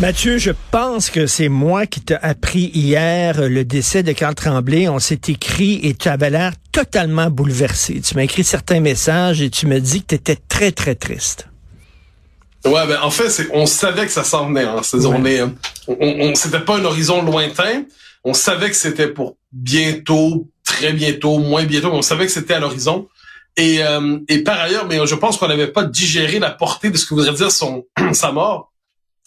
Mathieu, je pense que c'est moi qui t'ai appris hier le décès de Carl Tremblay. On s'est écrit et tu avais l'air totalement bouleversé. Tu m'as écrit certains messages et tu me dis que tu étais très, très triste. Ouais, ben en fait, on savait que ça s'en venait. Hein. On est, on, on c'était pas un horizon lointain. On savait que c'était pour bientôt, très bientôt, moins bientôt. Mais on savait que c'était à l'horizon. Et, euh, et par ailleurs, mais je pense qu'on n'avait pas digéré la portée de ce que voudrait dire son sa mort.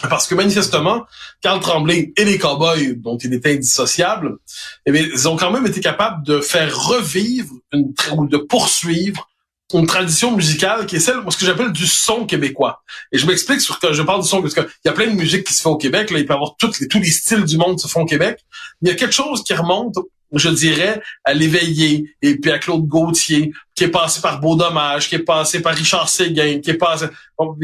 Parce que manifestement, Carl Tremblay et les Cowboys, dont il était indissociable, eh bien, ils ont quand même été capables de faire revivre une, ou de poursuivre une tradition musicale qui est celle, ce que j'appelle du son québécois. Et je m'explique sur que je parle du son parce qu'il y a plein de musique qui se fait au Québec. Là, il peut y avoir toutes les, tous les styles du monde se font au Québec. Il y a quelque chose qui remonte, je dirais, à l'éveillé et puis à Claude Gauthier, qui est passé par Beau Dommage, qui est passé par Richard Séguin, qui est passé,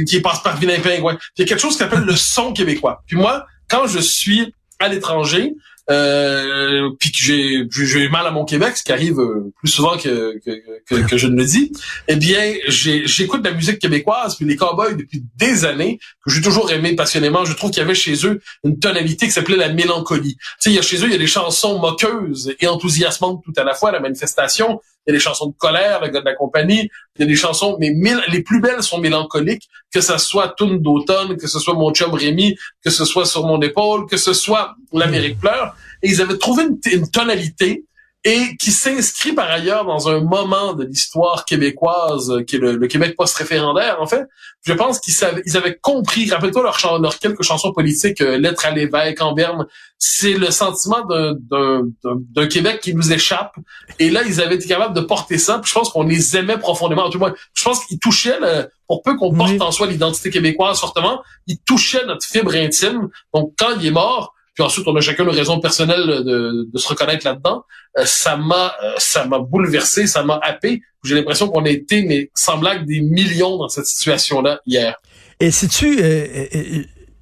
qui est passé par Vilain Pingouin. Il y a quelque chose qui s'appelle le son québécois. Puis moi, quand je suis à l'étranger, euh, puis que j'ai j'ai mal à mon Québec, ce qui arrive euh, plus souvent que, que, que, je ne le dis, eh bien, j'écoute de la musique québécoise, puis les Cowboys depuis des années, que j'ai toujours aimé passionnément. Je trouve qu'il y avait chez eux une tonalité qui s'appelait la mélancolie. Tu sais, il y a chez eux, il y a des chansons moqueuses et enthousiasmantes tout à la fois, la manifestation. Il y a des chansons de colère, le gars de la compagnie. Il y a des chansons, mais les plus belles sont mélancoliques, que ce soit Tune d'automne, que ce soit Mon chum Rémi, que ce soit Sur mon épaule, que ce soit L'Amérique pleure. Et ils avaient trouvé une tonalité et qui s'inscrit par ailleurs dans un moment de l'histoire québécoise euh, qui est le, Québec post-référendaire, en fait. Je pense qu'ils ils avaient compris, rappelle-toi leur, leur quelques chansons politiques, euh, Lettre à l'évêque, en berne, c'est le sentiment d'un Québec qui nous échappe. Et là, ils avaient été capables de porter ça. Puis je pense qu'on les aimait profondément. En tout cas, je pense qu'ils touchaient, le, pour peu qu'on porte en soi l'identité québécoise fortement, ils touchaient notre fibre intime. Donc, quand il est mort, puis ensuite on a chacun nos raisons personnelles de, de se reconnaître là-dedans. Euh, ça m'a euh, ça m'a bouleversé, ça m'a happé. J'ai l'impression qu'on a été, mais sans blague, des millions dans cette situation-là hier. Et si tu euh,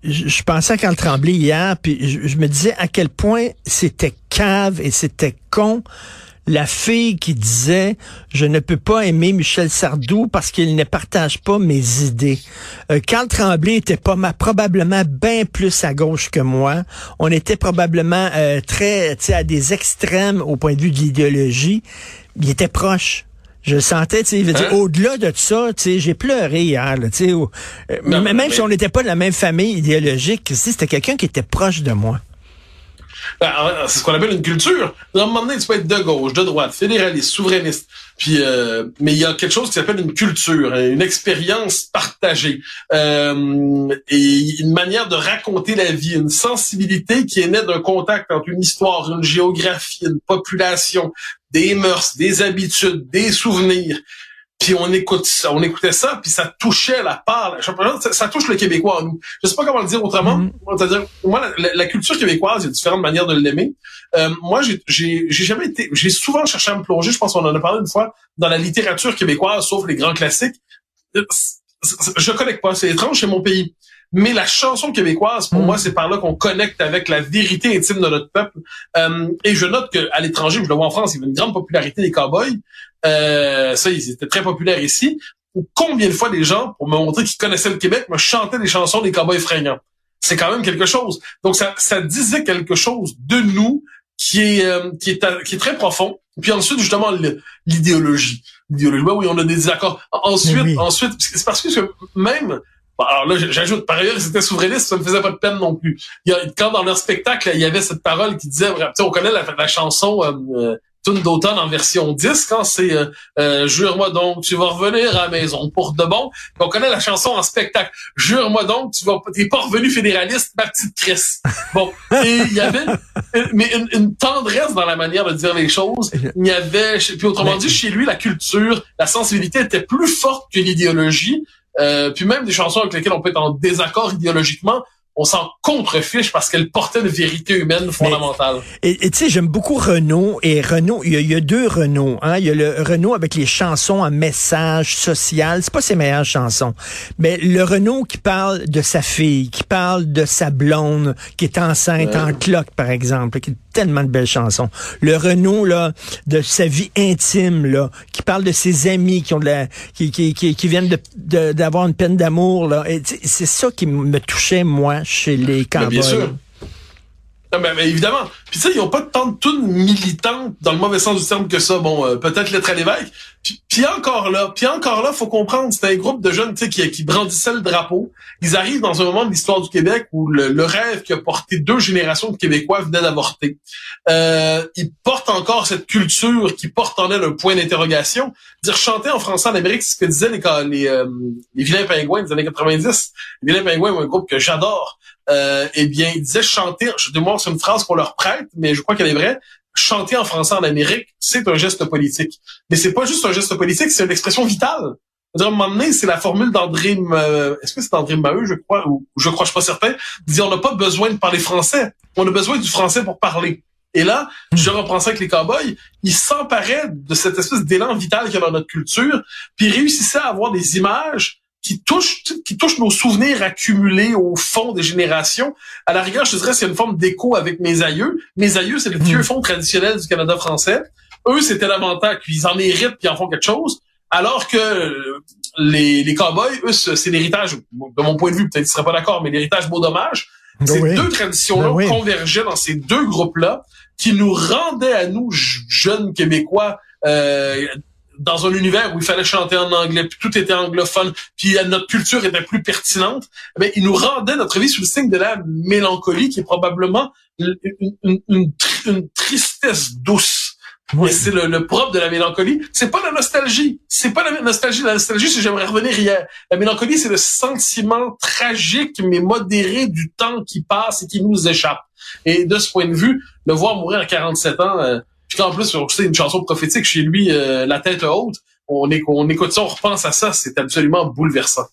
je, pensais à Carl Tremblay hier, puis je me disais à quel point c'était cave et c'était con la fille qui disait je ne peux pas aimer Michel Sardou parce qu'il ne partage pas mes idées. Euh, Carl Tremblay était pas ma, probablement bien plus à gauche que moi. On était probablement euh, très à des extrêmes au point de vue de l'idéologie. Il était proche. Je le sentais, tu sais, hein? au-delà de ça, tu sais, j'ai pleuré hier, tu sais, euh, même si on n'était pas de la même famille idéologique, c'était quelqu'un qui était proche de moi. Ben, c'est ce qu'on appelle une culture. À un moment donné, tu peux être de gauche, de droite, fédéraliste, souverainiste. Puis, euh, mais il y a quelque chose qui s'appelle une culture, hein, une expérience partagée, euh, et une manière de raconter la vie, une sensibilité qui est née d'un contact entre une histoire, une géographie, une population, des mœurs, des habitudes, des souvenirs. Puis on écoute ça, on écoutait ça, puis ça touchait la part. Ça, ça touche le Québécois en nous. Je sais pas comment le dire autrement. Mm-hmm. C'est-à-dire, moi, la, culture québécoise, il y a différentes manières de l'aimer. Euh, moi, j'ai, jamais été, j'ai souvent cherché à me plonger. Je pense qu'on en a parlé une fois dans la littérature québécoise, sauf les grands classiques. Euh, je connecte pas. C'est étrange, c'est mon pays. Mais la chanson québécoise, pour mm. moi, c'est par là qu'on connecte avec la vérité intime de notre peuple. Euh, et je note qu'à l'étranger, je le vois en France, il y a une grande popularité des cowboys. Euh, ça, ils étaient très populaires ici. combien de fois des gens, pour me montrer qu'ils connaissaient le Québec, me chantaient des chansons des cowboys fringants? C'est quand même quelque chose. Donc, ça, ça disait quelque chose de nous qui est, euh, qui est, qui est très profond. Puis ensuite, justement, l'idéologie. L'idéologie. Ben oui, on a des désaccords. Ensuite, ensuite, c'est parce que même, alors là, j'ajoute, par ailleurs, c'était souverainiste, ça me faisait pas de peine non plus. Il y a, quand dans leur spectacle, il y avait cette parole qui disait, on connaît la, la chanson euh, tune d'automne en version 10 quand c'est euh, euh, jure-moi donc tu vas revenir à la maison pour de bon. On connaît la chanson en spectacle. Jure-moi donc tu vas t'es pas revenu fédéraliste ma petite Chris. Bon, et il y avait mais une, tendresse dans la manière de dire les choses. Il y avait puis autrement dit chez lui la culture, la sensibilité était plus forte que l'idéologie. Euh, puis même des chansons avec lesquelles on peut être en désaccord idéologiquement on s'en contrefiche parce qu'elle portait une vérité humaine fondamentale. et tu sais, j'aime beaucoup Renault et Renault, il y, a, deux Renault. Hein? Il y a le Renault avec les chansons à message social. C'est pas ses meilleures chansons. Mais le Renault qui parle de sa fille, qui parle de sa blonde, qui est enceinte en cloque, par exemple, qui tellement de belles chansons. Le Renault, là, de sa vie intime, là, qui parle de ses amis qui ont de la, qui, qui, qui, viennent d'avoir une peine d'amour, là. C'est ça qui me touchait, moi, chez les cowboys. Mais, évidemment. Puis tu sais, ils n'ont pas tant de tunes militantes dans le mauvais sens du terme que ça. Bon, euh, peut-être l'être à l'évêque. Puis, encore là, puis encore là, faut comprendre, c'était un groupe de jeunes qui, qui brandissaient le drapeau. Ils arrivent dans un moment de l'histoire du Québec où le, rêve qui a porté deux générations de Québécois venait d'avorter. Euh, ils portent encore cette culture qui porte en elle un point d'interrogation. Dire chanter en français en Amérique, c'est ce que disaient les, les, euh, les vilains pingouins des années 90. Les vilains pingouins, un groupe que j'adore. Euh, eh bien, ils disaient chanter, je demande c'est une phrase qu'on leur prête, mais je crois qu'elle est vraie, chanter en français en Amérique, c'est un geste politique. Mais c'est pas juste un geste politique, c'est une expression vitale. À un moment donné, c'est la formule d'André, est-ce que c'est André Maheu, je crois, ou je crois, je suis pas certain, dit on n'a pas besoin de parler français, on a besoin du français pour parler. Et là, je reprends ça avec les cowboys, ils s'emparaient de cette espèce d'élan vital qu'il y a dans notre culture, puis ils réussissaient à avoir des images qui touche qui touche nos souvenirs accumulés au fond des générations. À la rigueur, je te dirais, c'est une forme d'écho avec mes aïeux. Mes aïeux, c'est le vieux hmm. fond traditionnel du Canada français. Eux, c'était l'avantage qu'ils en héritent puis en font quelque chose. Alors que les, les cowboys, eux, c'est l'héritage, de mon point de vue, peut-être qu'ils seraient pas d'accord, mais l'héritage beau dommage. Ben ces deux traditions-là ben convergeaient dans ces deux groupes-là qui nous rendaient à nous, jeunes Québécois, euh, dans un univers où il fallait chanter en anglais, puis tout était anglophone, puis notre culture était plus pertinente, mais il nous rendait notre vie sous le signe de la mélancolie, qui est probablement une, une, une, tristesse douce. Oui. C'est le, le, propre de la mélancolie. C'est pas la nostalgie. C'est pas la nostalgie. La nostalgie, c'est j'aimerais revenir hier. La mélancolie, c'est le sentiment tragique mais modéré du temps qui passe et qui nous échappe. Et de ce point de vue, le voir mourir à 47 ans, euh, en plus, c'est une chanson prophétique chez lui, euh, La tête haute on, on écoute ça, on repense à ça, c'est absolument bouleversant.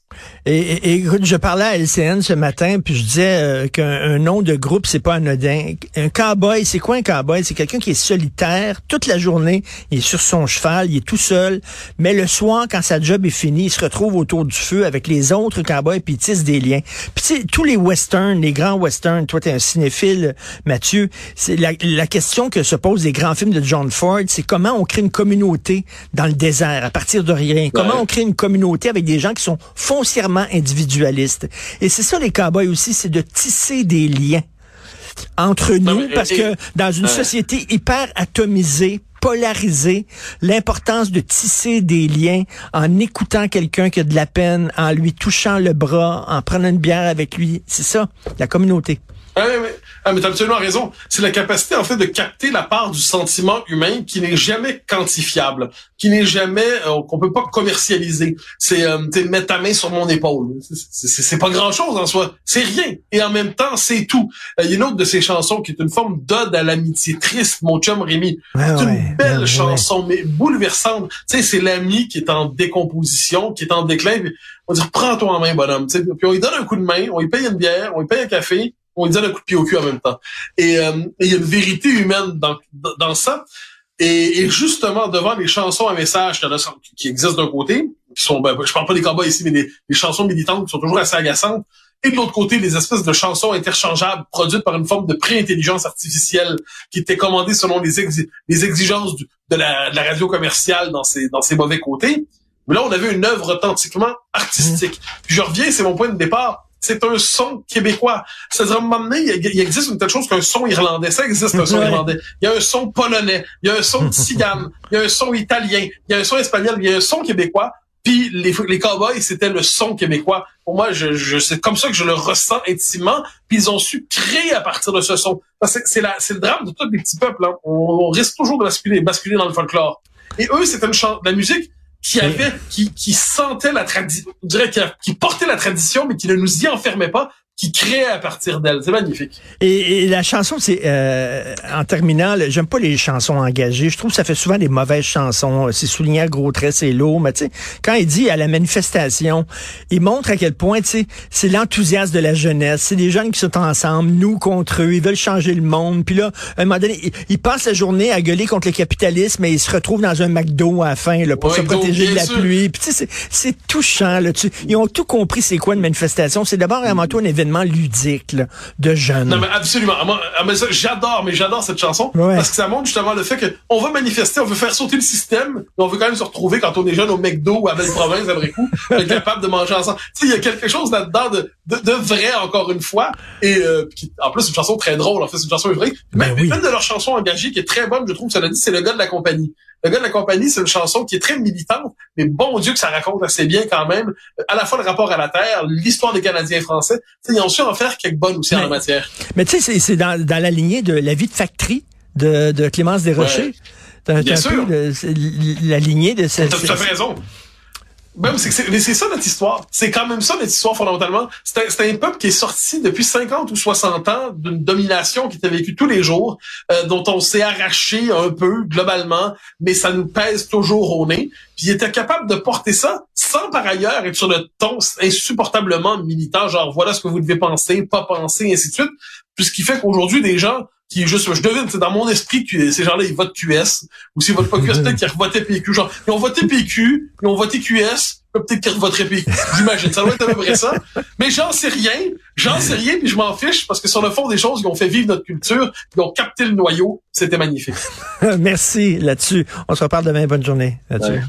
Et, et, écoute, je parlais à LCN ce matin, puis je disais euh, qu'un nom de groupe, c'est pas anodin. Un cowboy, c'est quoi un cowboy? C'est quelqu'un qui est solitaire toute la journée, il est sur son cheval, il est tout seul, mais le soir, quand sa job est finie, il se retrouve autour du feu avec les autres cowboys, puis il tisse des liens. Puis tu sais, tous les westerns, les grands westerns, toi t'es un cinéphile, Mathieu, c'est la, la question que se posent les grands films de John Ford, c'est comment on crée une communauté dans le désert à partir de rien? Comment on crée une communauté avec des gens qui sont foncièrement individualistes? Et c'est ça les cowboys aussi, c'est de tisser des liens entre nous, parce que dans une société hyper atomisée, polarisée, l'importance de tisser des liens en écoutant quelqu'un qui a de la peine, en lui touchant le bras, en prenant une bière avec lui, c'est ça, la communauté. Oui, oui. Ah, mais t'as absolument raison. C'est la capacité, en fait, de capter la part du sentiment humain qui n'est jamais quantifiable, qui n'est jamais, euh, qu'on peut pas commercialiser. C'est, euh, mettre ta main sur mon épaule. C'est pas grand chose en soi. C'est rien. Et en même temps, c'est tout. Euh, il y a une autre de ces chansons qui est une forme d'ode à l'amitié triste, mon chum Rémi. c'est une belle chanson, mais bouleversante. Tu sais, c'est l'ami qui est en décomposition, qui est en déclin. on dit, prends-toi en main, bonhomme. Puis on lui donne un coup de main, on lui paye une bière, on lui paye un café, on donne un coup de pied au cul en même temps. Et euh, il y a une vérité humaine dans, dans ça. Et, justement, devant les chansons à message qui existent d'un côté, qui sont, ben, je parle pas des combats ici, mais des, chansons militantes qui sont toujours assez agaçantes, et de l'autre côté, des espèces de chansons interchangeables produites par une forme de pré-intelligence artificielle qui était commandée selon les, les exigences de, la, de, la, radio commerciale dans ses, dans ses mauvais côtés. Mais là, on avait une œuvre authentiquement artistique. Puis je reviens, c'est mon point de départ c'est un son québécois. C'est-à-dire, à un moment donné, il, existe une telle chose qu'un son irlandais. Ça existe, un son irlandais. Il y a un son polonais, il y a un son tzigane, il y a un son italien, il y a un son espagnol, il y a un son québécois. Puis les, les cowboys, c'était le son québécois. Pour moi, je, je, c'est comme ça que je le ressens intimement. Puis ils ont su créer à partir de ce son. C'est, le drame de tous les petits peuples. Hein. On, risque toujours de basculer, basculer dans le folklore. Et eux, c'était une de la musique qui avait, qui, qui sentait la tradition, je dirais, qui, qui portait la tradition, mais qui ne nous y enfermait pas, qui créent à partir d'elle. C'est magnifique. Et, et, la chanson, c'est euh, en terminant, j'aime pas les chansons engagées. Je trouve que ça fait souvent des mauvaises chansons. C'est souligné à gros traits, c'est lourd. Mais tu sais, quand il dit à la manifestation, il montre à quel point, tu sais, c'est l'enthousiasme de la jeunesse. C'est des jeunes qui sont ensemble, nous contre eux. Ils veulent changer le monde. Puis là, à un moment donné, ils, ils passent la journée à gueuler contre le capitalisme, mais ils se retrouvent dans un McDo à la fin là, pour Ouais, se protéger de la sûr. pluie. Puis tu sais, c'est- c'est touchant. Là. Tu- ils ont tout compris. C'est quoi une manifestation C'est d'abord et avant tout un événement ludique là, de jeunes. Non, mais absolument. Ah, ça, j'adore, mais j'adore cette chanson. Ouais. Parce que ça montre justement le fait qu'on veut manifester, on veut faire sauter le système, mais on veut quand même se retrouver quand on est jeune au McDo ou à Belle-Province, après coup, être capable de manger ensemble. Tu sais, il y a quelque chose là-dedans de, de, de vrai, encore une fois. Et euh, qui, en plus, c'est une chanson très drôle. En fait, c'est une chanson vraie. Ben Mais oui. une de leurs chansons engagées qui est très bonne, je trouve, ça l'a dit, c'est Le gars de la compagnie. Le gars de la compagnie, c'est une chanson qui est très militante, mais bon Dieu que ça raconte assez bien quand même, à la fois le rapport à la terre, l'histoire des Canadiens français. Tu sais, ils ont su en faire quelques bonnes aussi en la matière. Mais tu sais, c'est- dans, dans la lignée de La vie de factory de, de Clémence Desrochers. Ouais. Bien sûr. peu la lignée de cette... T'as tout à fait raison. Même c'est, mais c'est ça notre histoire. C'est quand même ça notre histoire fondamentalement. C'est un, c'est un peuple qui est sorti depuis 50 ou 60 ans d'une domination qui était vécue tous les jours, euh, dont on s'est arraché un peu globalement, mais ça nous pèse toujours au nez. Puis il était capable de porter ça sans par ailleurs être sur le ton insupportablement militant, genre voilà ce que vous devez penser, pas penser, ainsi de suite. Puis ce qui fait qu'aujourd'hui des gens qui juste, je devine, c'est dans mon esprit que ces gens-là, ils votent QS. Ou s'ils votent pas QS, peut-être qu'ils votaient PQ. Genre, ils ont voté PQ, ils ont voté QS, peut-être qu'ils voteraient PQ. J'imagine. Ça doit être à peu près ça. Mais j'en sais rien. J'en sais rien, puis je m'en fiche, parce que sur le fond des choses, ils ont fait vivre notre culture, ils ont capté le noyau. C'était magnifique. Merci là-dessus. On se reparle demain. Bonne journée là-dessus. Ouais.